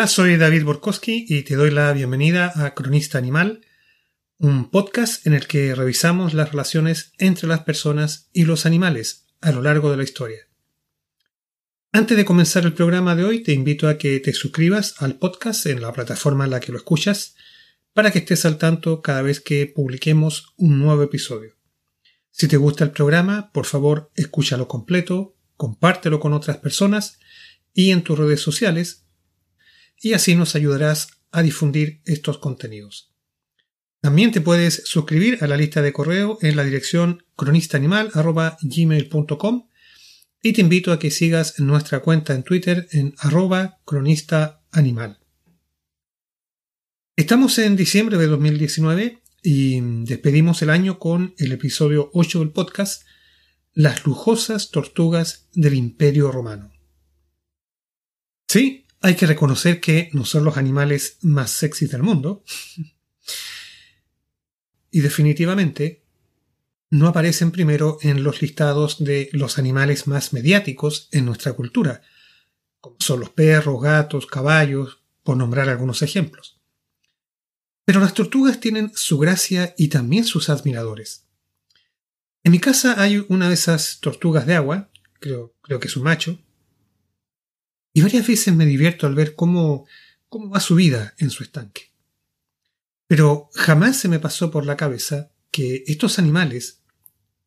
Hola, soy David Borkowski y te doy la bienvenida a Cronista Animal, un podcast en el que revisamos las relaciones entre las personas y los animales a lo largo de la historia. Antes de comenzar el programa de hoy, te invito a que te suscribas al podcast en la plataforma en la que lo escuchas para que estés al tanto cada vez que publiquemos un nuevo episodio. Si te gusta el programa, por favor, escúchalo completo, compártelo con otras personas y en tus redes sociales y así nos ayudarás a difundir estos contenidos. También te puedes suscribir a la lista de correo en la dirección cronistaanimal.gmail.com y te invito a que sigas nuestra cuenta en Twitter en arroba cronistaanimal. Estamos en diciembre de 2019 y despedimos el año con el episodio 8 del podcast Las lujosas tortugas del Imperio Romano. Sí, hay que reconocer que no son los animales más sexys del mundo. y definitivamente no aparecen primero en los listados de los animales más mediáticos en nuestra cultura, como son los perros, gatos, caballos, por nombrar algunos ejemplos. Pero las tortugas tienen su gracia y también sus admiradores. En mi casa hay una de esas tortugas de agua, creo, que es un macho, y varias veces me divierto al ver cómo, cómo va su vida en su estanque. Pero jamás se me pasó por la cabeza que estos animales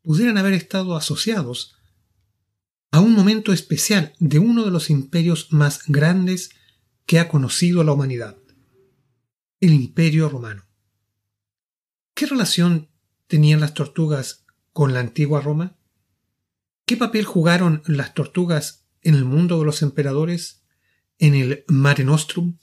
pudieran haber estado asociados a un momento especial de uno de los imperios más grandes que ha conocido la humanidad, el imperio romano. ¿Qué relación tenían las tortugas con la antigua Roma? ¿Qué papel jugaron las tortugas en el mundo de los emperadores, en el Mare Nostrum,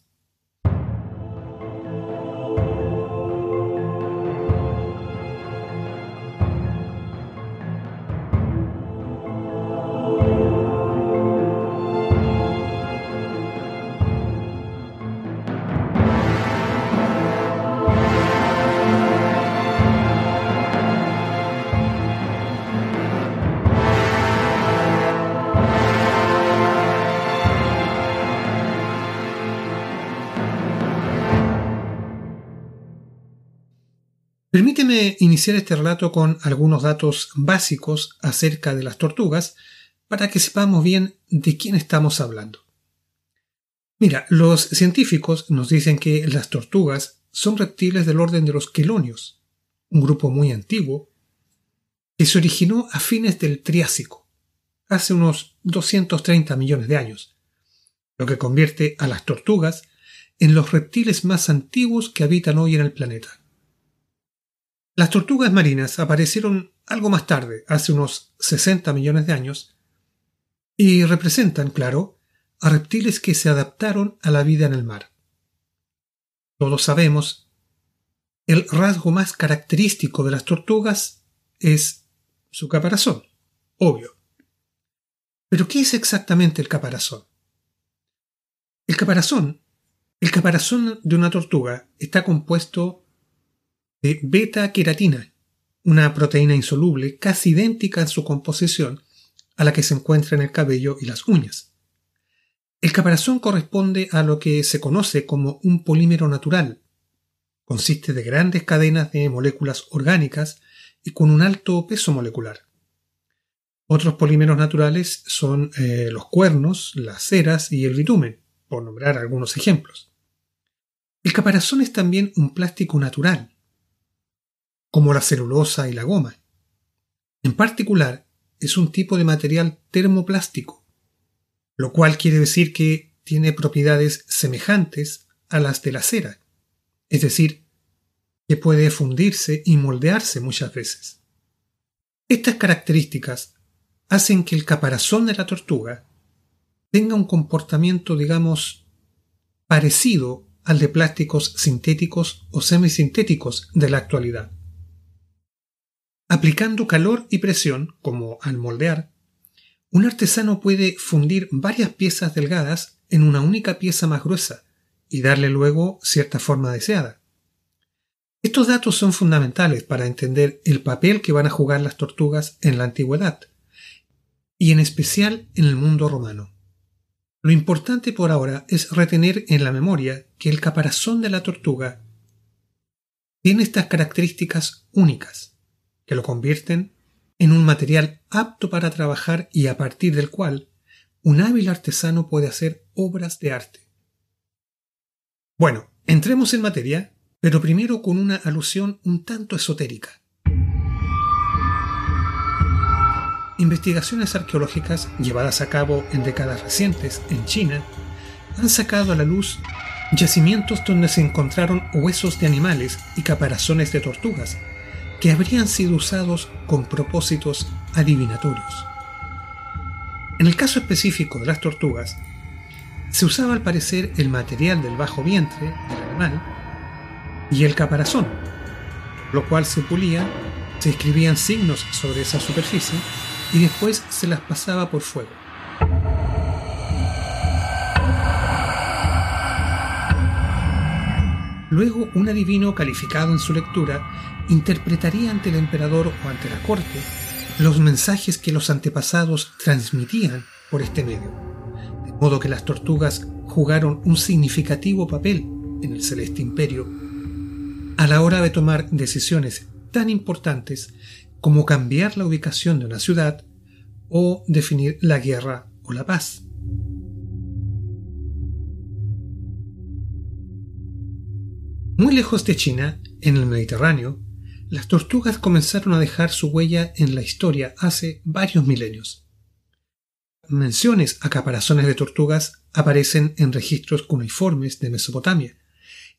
Permíteme iniciar este relato con algunos datos básicos acerca de las tortugas para que sepamos bien de quién estamos hablando. Mira, los científicos nos dicen que las tortugas son reptiles del orden de los quelonios, un grupo muy antiguo que se originó a fines del Triásico, hace unos 230 millones de años, lo que convierte a las tortugas en los reptiles más antiguos que habitan hoy en el planeta. Las tortugas marinas aparecieron algo más tarde, hace unos 60 millones de años, y representan, claro, a reptiles que se adaptaron a la vida en el mar. Todos sabemos, el rasgo más característico de las tortugas es su caparazón, obvio. Pero ¿qué es exactamente el caparazón? El caparazón, el caparazón de una tortuga está compuesto de beta-queratina, una proteína insoluble casi idéntica en su composición a la que se encuentra en el cabello y las uñas. El caparazón corresponde a lo que se conoce como un polímero natural. Consiste de grandes cadenas de moléculas orgánicas y con un alto peso molecular. Otros polímeros naturales son eh, los cuernos, las ceras y el bitumen, por nombrar algunos ejemplos. El caparazón es también un plástico natural, como la celulosa y la goma. En particular, es un tipo de material termoplástico, lo cual quiere decir que tiene propiedades semejantes a las de la cera, es decir, que puede fundirse y moldearse muchas veces. Estas características hacen que el caparazón de la tortuga tenga un comportamiento, digamos, parecido al de plásticos sintéticos o semisintéticos de la actualidad. Aplicando calor y presión, como al moldear, un artesano puede fundir varias piezas delgadas en una única pieza más gruesa y darle luego cierta forma deseada. Estos datos son fundamentales para entender el papel que van a jugar las tortugas en la antigüedad, y en especial en el mundo romano. Lo importante por ahora es retener en la memoria que el caparazón de la tortuga tiene estas características únicas, que lo convierten en un material apto para trabajar y a partir del cual un hábil artesano puede hacer obras de arte. Bueno, entremos en materia, pero primero con una alusión un tanto esotérica. Investigaciones arqueológicas llevadas a cabo en décadas recientes en China han sacado a la luz yacimientos donde se encontraron huesos de animales y caparazones de tortugas que habrían sido usados con propósitos adivinatorios. En el caso específico de las tortugas, se usaba al parecer el material del bajo vientre del animal y el caparazón, lo cual se pulía, se escribían signos sobre esa superficie y después se las pasaba por fuego. Luego un adivino calificado en su lectura interpretaría ante el emperador o ante la corte los mensajes que los antepasados transmitían por este medio, de modo que las tortugas jugaron un significativo papel en el celeste imperio a la hora de tomar decisiones tan importantes como cambiar la ubicación de una ciudad o definir la guerra o la paz. Muy lejos de China, en el Mediterráneo, las tortugas comenzaron a dejar su huella en la historia hace varios milenios. Menciones a caparazones de tortugas aparecen en registros cuneiformes de Mesopotamia,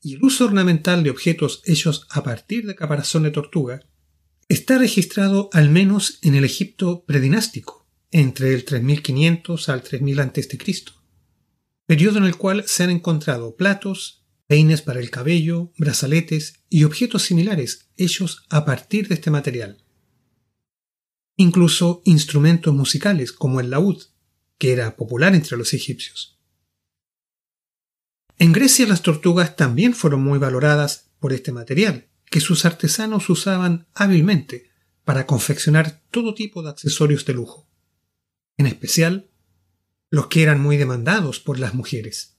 y el uso ornamental de objetos hechos a partir de caparazón de tortuga está registrado al menos en el Egipto predinástico, entre el 3500 al 3000 a.C., periodo en el cual se han encontrado platos, peines para el cabello, brazaletes y objetos similares hechos a partir de este material. Incluso instrumentos musicales como el laúd, que era popular entre los egipcios. En Grecia las tortugas también fueron muy valoradas por este material, que sus artesanos usaban hábilmente para confeccionar todo tipo de accesorios de lujo, en especial los que eran muy demandados por las mujeres.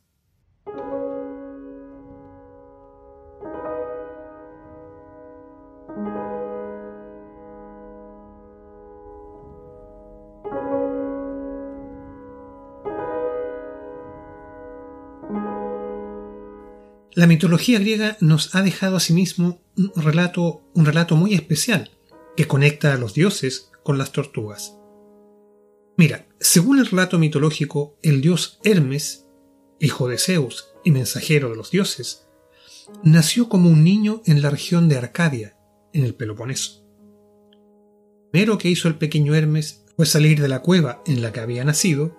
La mitología griega nos ha dejado asimismo un relato, un relato muy especial que conecta a los dioses con las tortugas. Mira, según el relato mitológico, el dios Hermes, hijo de Zeus y mensajero de los dioses, nació como un niño en la región de Arcadia, en el Peloponeso. Lo primero que hizo el pequeño Hermes fue salir de la cueva en la que había nacido,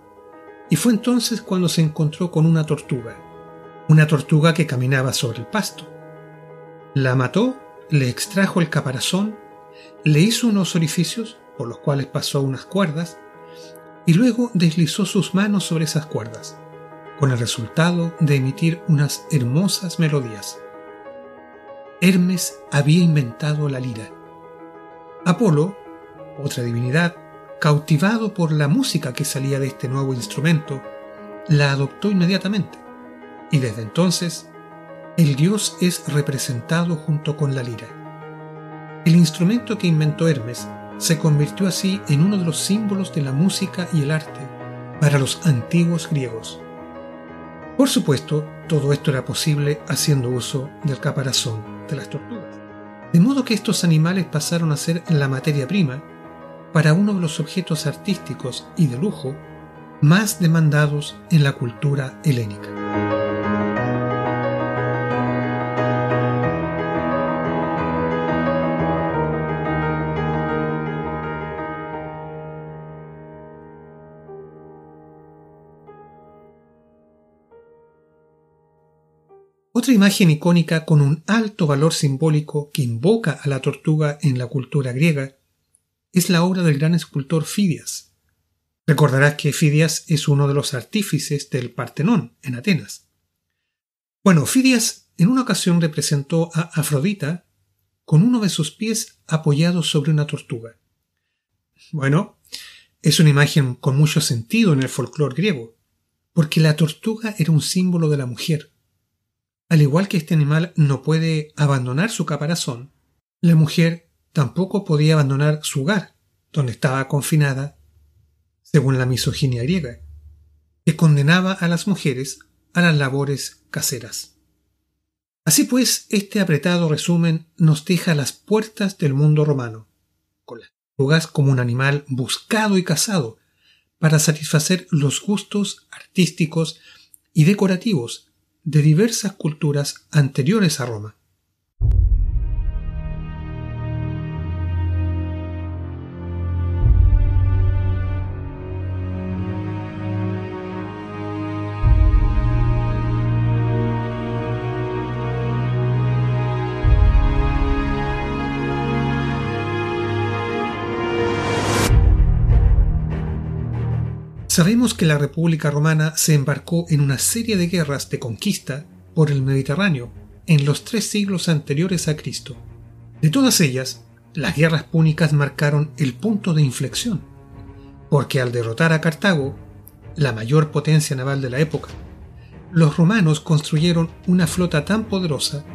y fue entonces cuando se encontró con una tortuga, una tortuga que caminaba sobre el pasto. La mató, le extrajo el caparazón, le hizo unos orificios por los cuales pasó unas cuerdas y luego deslizó sus manos sobre esas cuerdas, con el resultado de emitir unas hermosas melodías. Hermes había inventado la lira. Apolo, otra divinidad, cautivado por la música que salía de este nuevo instrumento, la adoptó inmediatamente y desde entonces el dios es representado junto con la lira. El instrumento que inventó Hermes se convirtió así en uno de los símbolos de la música y el arte para los antiguos griegos. Por supuesto, todo esto era posible haciendo uso del caparazón de las tortugas. De modo que estos animales pasaron a ser la materia prima para uno de los objetos artísticos y de lujo más demandados en la cultura helénica. Otra imagen icónica con un alto valor simbólico que invoca a la tortuga en la cultura griega es la obra del gran escultor Fidias. Recordarás que Fidias es uno de los artífices del Partenón en Atenas. Bueno, Fidias en una ocasión representó a Afrodita con uno de sus pies apoyado sobre una tortuga. Bueno, es una imagen con mucho sentido en el folclore griego, porque la tortuga era un símbolo de la mujer. Al igual que este animal no puede abandonar su caparazón, la mujer tampoco podía abandonar su hogar, donde estaba confinada, según la misoginia griega, que condenaba a las mujeres a las labores caseras. Así pues, este apretado resumen nos deja las puertas del mundo romano, con las tortugas como un animal buscado y cazado para satisfacer los gustos artísticos y decorativos de diversas culturas anteriores a Roma. Sabemos que la República Romana se embarcó en una serie de guerras de conquista por el Mediterráneo en los tres siglos anteriores a Cristo. De todas ellas, las guerras púnicas marcaron el punto de inflexión, porque al derrotar a Cartago, la mayor potencia naval de la época, los romanos construyeron una flota tan poderosa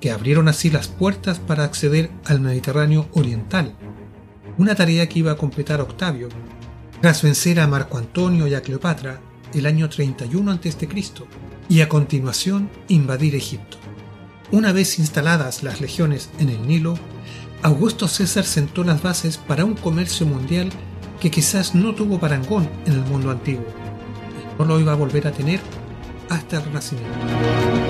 que abrieron así las puertas para acceder al Mediterráneo oriental, una tarea que iba a completar Octavio tras vencer a Marco Antonio y a Cleopatra el año 31 a.C. y a continuación invadir Egipto. Una vez instaladas las legiones en el Nilo, Augusto César sentó las bases para un comercio mundial que quizás no tuvo parangón en el mundo antiguo y no lo iba a volver a tener hasta el Renacimiento.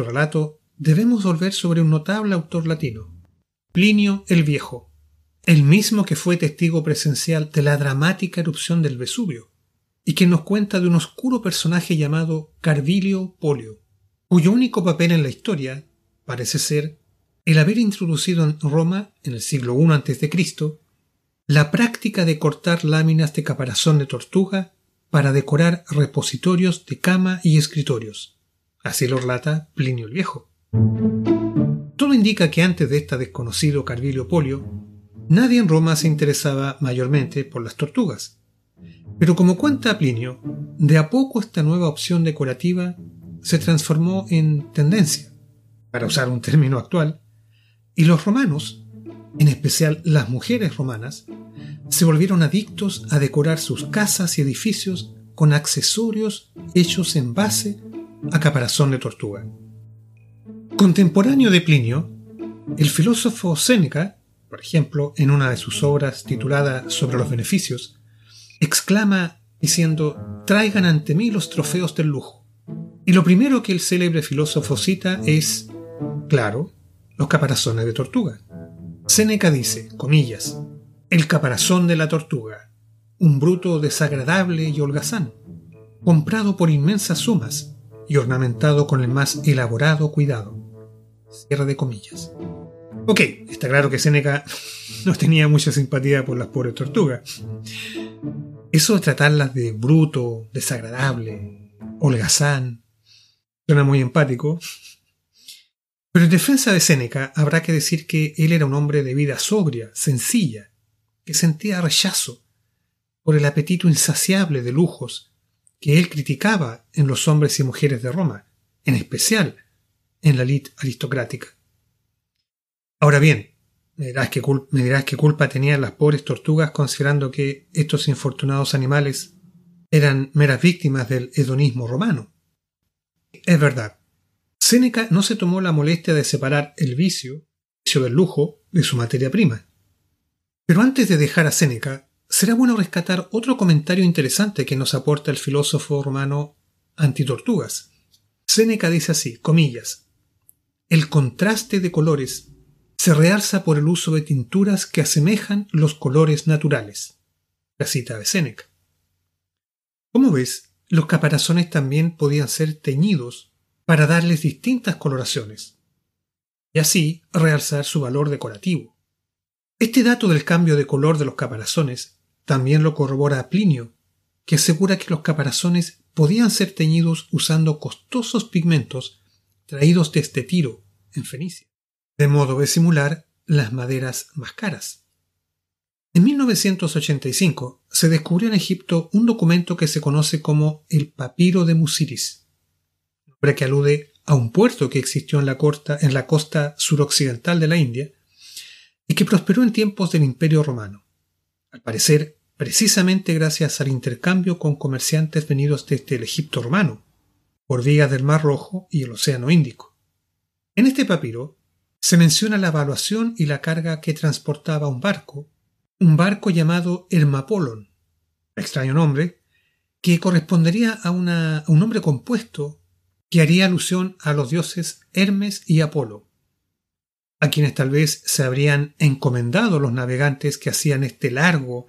Nuestro relato debemos volver sobre un notable autor latino, Plinio el Viejo, el mismo que fue testigo presencial de la dramática erupción del Vesubio, y que nos cuenta de un oscuro personaje llamado Carvilio Polio, cuyo único papel en la historia parece ser el haber introducido en Roma, en el siglo I a.C., la práctica de cortar láminas de caparazón de tortuga para decorar repositorios de cama y escritorios, Así lo relata Plinio el Viejo. Todo indica que antes de este desconocido Carvilio Polio, nadie en Roma se interesaba mayormente por las tortugas. Pero como cuenta Plinio, de a poco esta nueva opción decorativa se transformó en tendencia, para usar un término actual, y los romanos, en especial las mujeres romanas, se volvieron adictos a decorar sus casas y edificios con accesorios hechos en base a caparazón de tortuga. Contemporáneo de Plinio, el filósofo Séneca, por ejemplo, en una de sus obras titulada Sobre los beneficios, exclama diciendo, traigan ante mí los trofeos del lujo. Y lo primero que el célebre filósofo cita es, claro, los caparazones de tortuga. Séneca dice, comillas, el caparazón de la tortuga, un bruto desagradable y holgazán, comprado por inmensas sumas, y ornamentado con el más elaborado cuidado. Cierre de comillas. Ok, está claro que Seneca no tenía mucha simpatía por las pobres tortugas. Eso de tratarlas de bruto, desagradable, holgazán, suena muy empático. Pero en defensa de Séneca habrá que decir que él era un hombre de vida sobria, sencilla, que sentía rechazo por el apetito insaciable de lujos que él criticaba en los hombres y mujeres de Roma, en especial en la elite aristocrática. Ahora bien, me dirás, qué culpa tenían las pobres tortugas considerando que estos infortunados animales eran meras víctimas del hedonismo romano. Es verdad, Séneca no se tomó la molestia de separar el vicio, el vicio del lujo, de su materia prima. Pero antes de dejar a Séneca, será bueno rescatar otro comentario interesante que nos aporta el filósofo romano Antitortugas. Séneca dice así, comillas, el contraste de colores se realza por el uso de tinturas que asemejan los colores naturales. La cita de Séneca. Como ves, los caparazones también podían ser teñidos para darles distintas coloraciones y así realzar su valor decorativo. Este dato del cambio de color de los caparazones también lo corrobora Plinio, que asegura que los caparazones podían ser teñidos usando costosos pigmentos traídos desde Tiro, en Fenicia, de modo de simular las maderas más caras. En 1985 se descubrió en Egipto un documento que se conoce como el Papiro de Musiris, nombre que alude a un puerto que existió en la, en la costa suroccidental de la India y que prosperó en tiempos del Imperio Romano, al parecer precisamente gracias al intercambio con comerciantes venidos desde el Egipto romano, por vías del Mar Rojo y el Océano Índico. En este papiro se menciona la evaluación y la carga que transportaba un barco un barco llamado Hermapolon, extraño nombre, que correspondería a, a un nombre compuesto que haría alusión a los dioses Hermes y Apolo, a quienes tal vez se habrían encomendado los navegantes que hacían este largo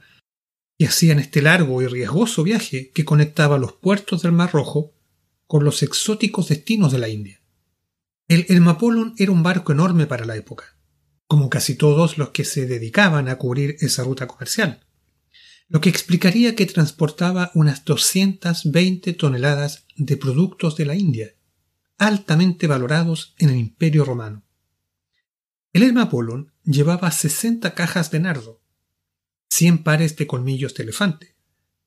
y hacían este largo y riesgoso viaje que conectaba los puertos del Mar Rojo con los exóticos destinos de la India. El Hermapolon era un barco enorme para la época como casi todos los que se dedicaban a cubrir esa ruta comercial, lo que explicaría que transportaba unas 220 toneladas de productos de la India, altamente valorados en el Imperio romano. El Hermapolon llevaba 60 cajas de nardo, 100 pares de colmillos de elefante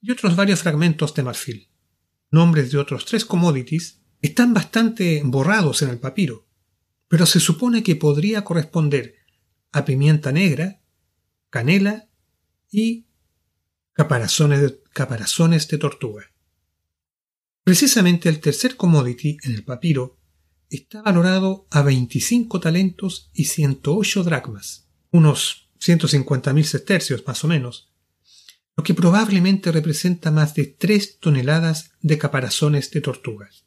y otros varios fragmentos de marfil. Nombres de otros tres commodities están bastante borrados en el papiro, pero se supone que podría corresponder a pimienta negra, canela y caparazones de, caparazones de tortuga. Precisamente el tercer commodity en el papiro está valorado a 25 talentos y 108 dracmas, unos 150.000 sestercios más o menos, lo que probablemente representa más de 3 toneladas de caparazones de tortugas.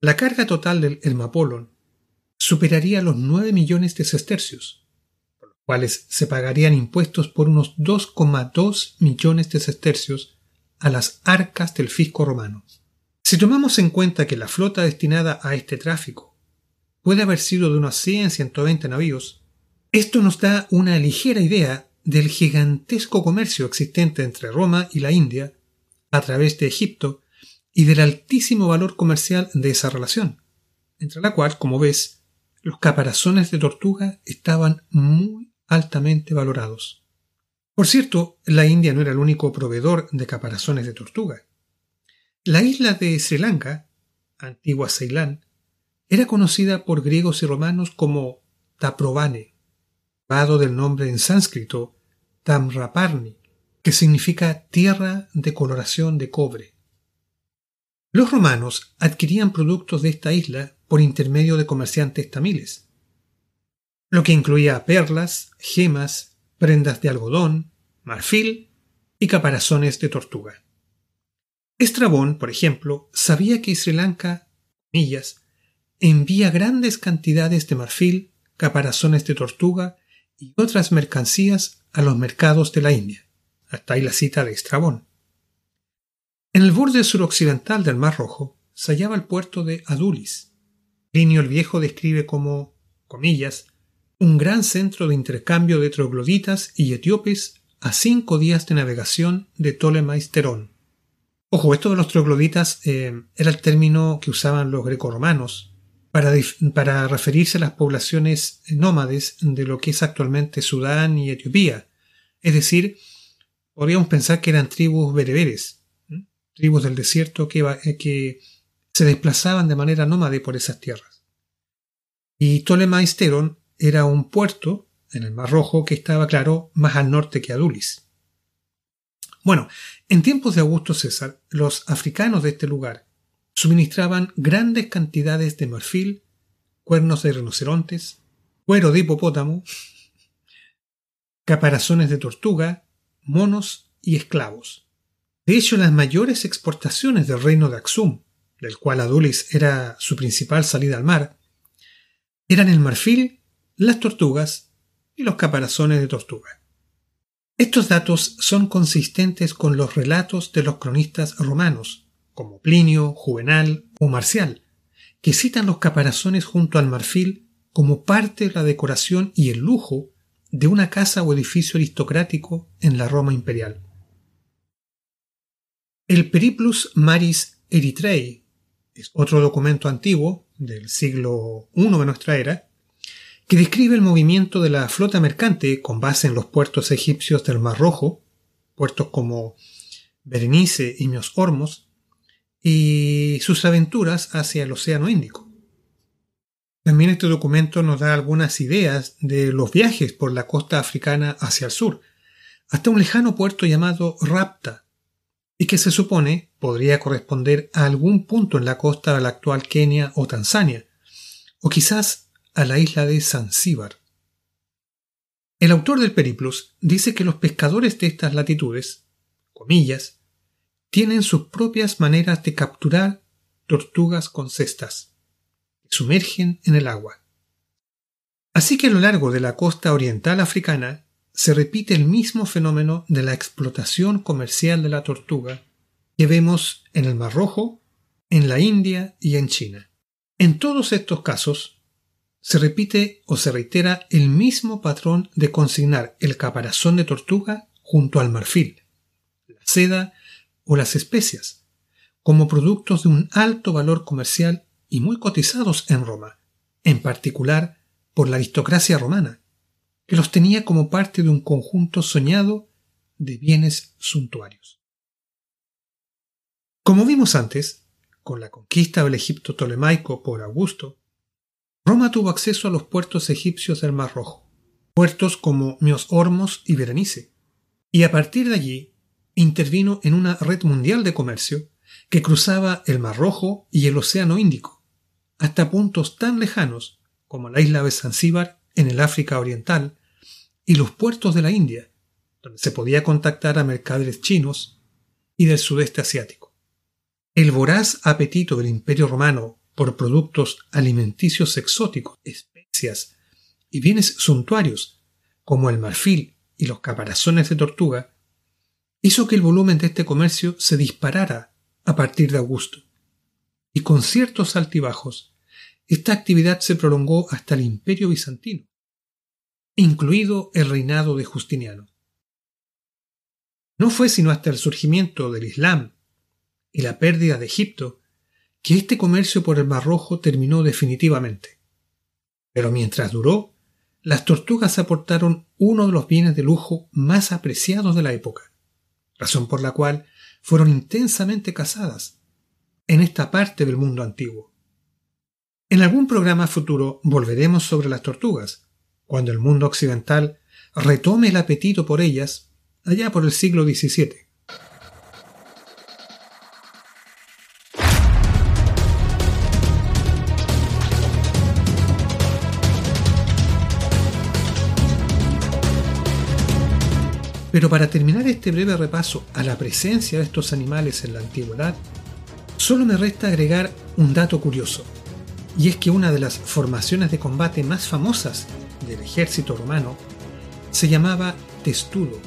La carga total del Hermapolon superaría los 9 millones de sestercios, cuales se pagarían impuestos por unos 2,2 millones de sestercios a las arcas del fisco romano. Si tomamos en cuenta que la flota destinada a este tráfico puede haber sido de unos 100-120 navíos, esto nos da una ligera idea del gigantesco comercio existente entre Roma y la India a través de Egipto y del altísimo valor comercial de esa relación, entre la cual, como ves, los caparazones de tortuga estaban muy altamente valorados. Por cierto, la India no era el único proveedor de caparazones de tortuga. La isla de Sri Lanka, antigua Ceilán, era conocida por griegos y romanos como Taprobane, dado del nombre en sánscrito Tamraparni, que significa tierra de coloración de cobre. Los romanos adquirían productos de esta isla por intermedio de comerciantes tamiles lo que incluía perlas, gemas, prendas de algodón, marfil y caparazones de tortuga. Estrabón, por ejemplo, sabía que Sri Lanka, millas, envía grandes cantidades de marfil, caparazones de tortuga y otras mercancías a los mercados de la India. Hasta ahí la cita de Estrabón. En el borde suroccidental del Mar Rojo se hallaba el puerto de Adulis. Plinio el Viejo describe como, comillas, un gran centro de intercambio de trogloditas y etíopes a cinco días de navegación de Ptolemaisterón. Ojo, esto de los trogloditas eh, era el término que usaban los grecorromanos para, para referirse a las poblaciones nómades de lo que es actualmente Sudán y Etiopía. Es decir, podríamos pensar que eran tribus bereberes, tribus del desierto que, eh, que se desplazaban de manera nómade por esas tierras. Y Ptolemaisteron era un puerto en el Mar Rojo que estaba, claro, más al norte que Adulis. Bueno, en tiempos de Augusto César, los africanos de este lugar suministraban grandes cantidades de marfil, cuernos de rinocerontes, cuero de hipopótamo, caparazones de tortuga, monos y esclavos. De hecho, las mayores exportaciones del reino de Axum, del cual Adulis era su principal salida al mar, eran el marfil las tortugas y los caparazones de tortuga. Estos datos son consistentes con los relatos de los cronistas romanos, como Plinio, Juvenal o Marcial, que citan los caparazones junto al marfil como parte de la decoración y el lujo de una casa o edificio aristocrático en la Roma imperial. El Periplus Maris Eritrei es otro documento antiguo del siglo I de nuestra era que describe el movimiento de la flota mercante con base en los puertos egipcios del Mar Rojo, puertos como Berenice y Mios Hormos, y sus aventuras hacia el Océano Índico. También este documento nos da algunas ideas de los viajes por la costa africana hacia el sur, hasta un lejano puerto llamado Rapta, y que se supone podría corresponder a algún punto en la costa de la actual Kenia o Tanzania, o quizás a la isla de Zanzíbar. El autor del Periplus dice que los pescadores de estas latitudes, comillas, tienen sus propias maneras de capturar tortugas con cestas, que sumergen en el agua. Así que a lo largo de la costa oriental africana se repite el mismo fenómeno de la explotación comercial de la tortuga que vemos en el Mar Rojo, en la India y en China. En todos estos casos, se repite o se reitera el mismo patrón de consignar el caparazón de tortuga junto al marfil, la seda o las especias, como productos de un alto valor comercial y muy cotizados en Roma, en particular por la aristocracia romana, que los tenía como parte de un conjunto soñado de bienes suntuarios. Como vimos antes, con la conquista del Egipto tolemaico por Augusto, Roma tuvo acceso a los puertos egipcios del Mar Rojo, puertos como Mios Hormos y Berenice, y a partir de allí intervino en una red mundial de comercio que cruzaba el Mar Rojo y el Océano Índico, hasta puntos tan lejanos como la isla de Zanzíbar en el África Oriental y los puertos de la India, donde se podía contactar a mercaderes chinos y del sudeste asiático. El voraz apetito del Imperio romano por productos alimenticios exóticos, especias y bienes suntuarios, como el marfil y los caparazones de tortuga, hizo que el volumen de este comercio se disparara a partir de Augusto. Y con ciertos altibajos, esta actividad se prolongó hasta el Imperio bizantino, incluido el reinado de Justiniano. No fue sino hasta el surgimiento del Islam y la pérdida de Egipto que este comercio por el Mar Rojo terminó definitivamente. Pero mientras duró, las tortugas aportaron uno de los bienes de lujo más apreciados de la época, razón por la cual fueron intensamente cazadas en esta parte del mundo antiguo. En algún programa futuro volveremos sobre las tortugas, cuando el mundo occidental retome el apetito por ellas allá por el siglo XVII. Pero para terminar este breve repaso a la presencia de estos animales en la antigüedad, solo me resta agregar un dato curioso y es que una de las formaciones de combate más famosas del ejército romano se llamaba testudo,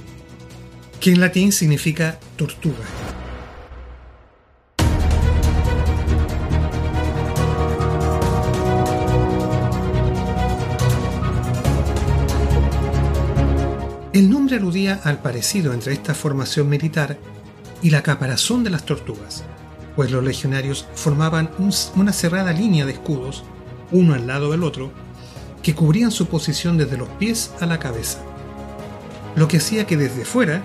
que en latín significa tortuga. El nombre aludía al parecido entre esta formación militar y la caparazón de las tortugas, pues los legionarios formaban una cerrada línea de escudos, uno al lado del otro, que cubrían su posición desde los pies a la cabeza, lo que hacía que desde fuera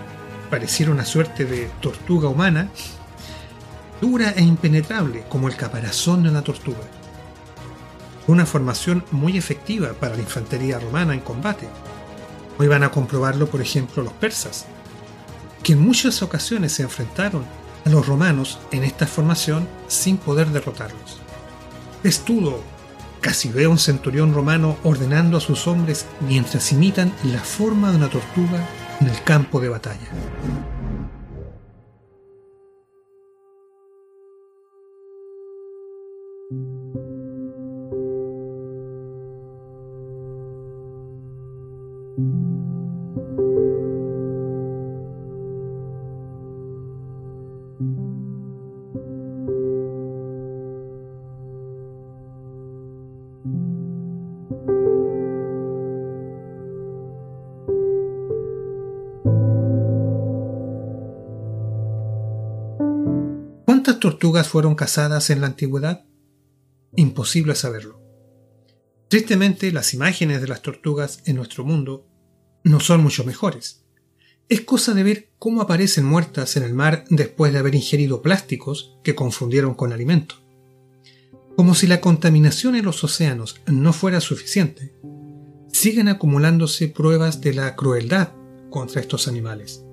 pareciera una suerte de tortuga humana, dura e impenetrable como el caparazón de una tortuga. Una formación muy efectiva para la infantería romana en combate. Hoy van a comprobarlo, por ejemplo, los persas, que en muchas ocasiones se enfrentaron a los romanos en esta formación sin poder derrotarlos. Estudo casi ve a un centurión romano ordenando a sus hombres mientras imitan la forma de una tortuga en el campo de batalla. ¿Cuántas tortugas fueron cazadas en la antigüedad? Imposible saberlo. Tristemente, las imágenes de las tortugas en nuestro mundo no son mucho mejores. Es cosa de ver cómo aparecen muertas en el mar después de haber ingerido plásticos que confundieron con alimento. Como si la contaminación en los océanos no fuera suficiente, siguen acumulándose pruebas de la crueldad contra estos animales,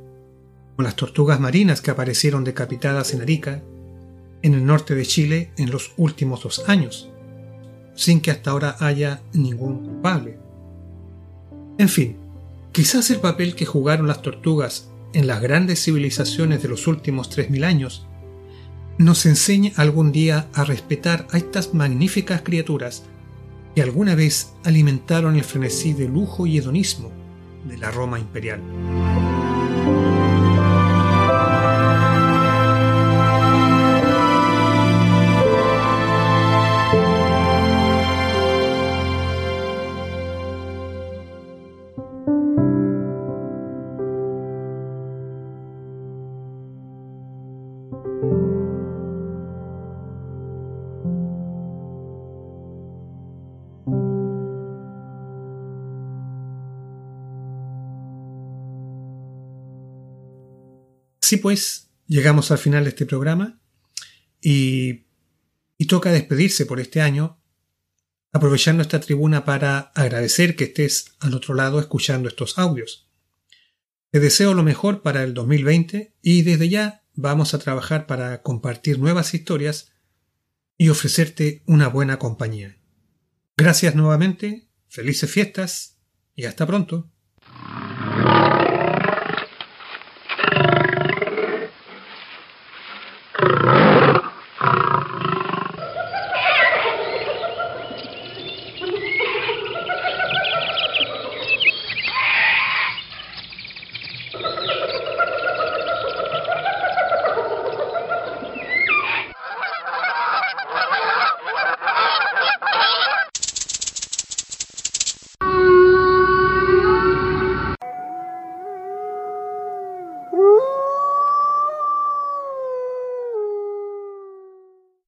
como las tortugas marinas que aparecieron decapitadas en Arica, en el norte de Chile, en los últimos dos años, sin que hasta ahora haya ningún culpable. En fin, quizás el papel que jugaron las tortugas en las grandes civilizaciones de los últimos 3.000 años nos enseñe algún día a respetar a estas magníficas criaturas que alguna vez alimentaron el frenesí de lujo y hedonismo de la Roma imperial. Así pues, llegamos al final de este programa y, y toca despedirse por este año, aprovechando esta tribuna para agradecer que estés al otro lado escuchando estos audios. Te deseo lo mejor para el 2020 y desde ya vamos a trabajar para compartir nuevas historias y ofrecerte una buena compañía. Gracias nuevamente, felices fiestas y hasta pronto.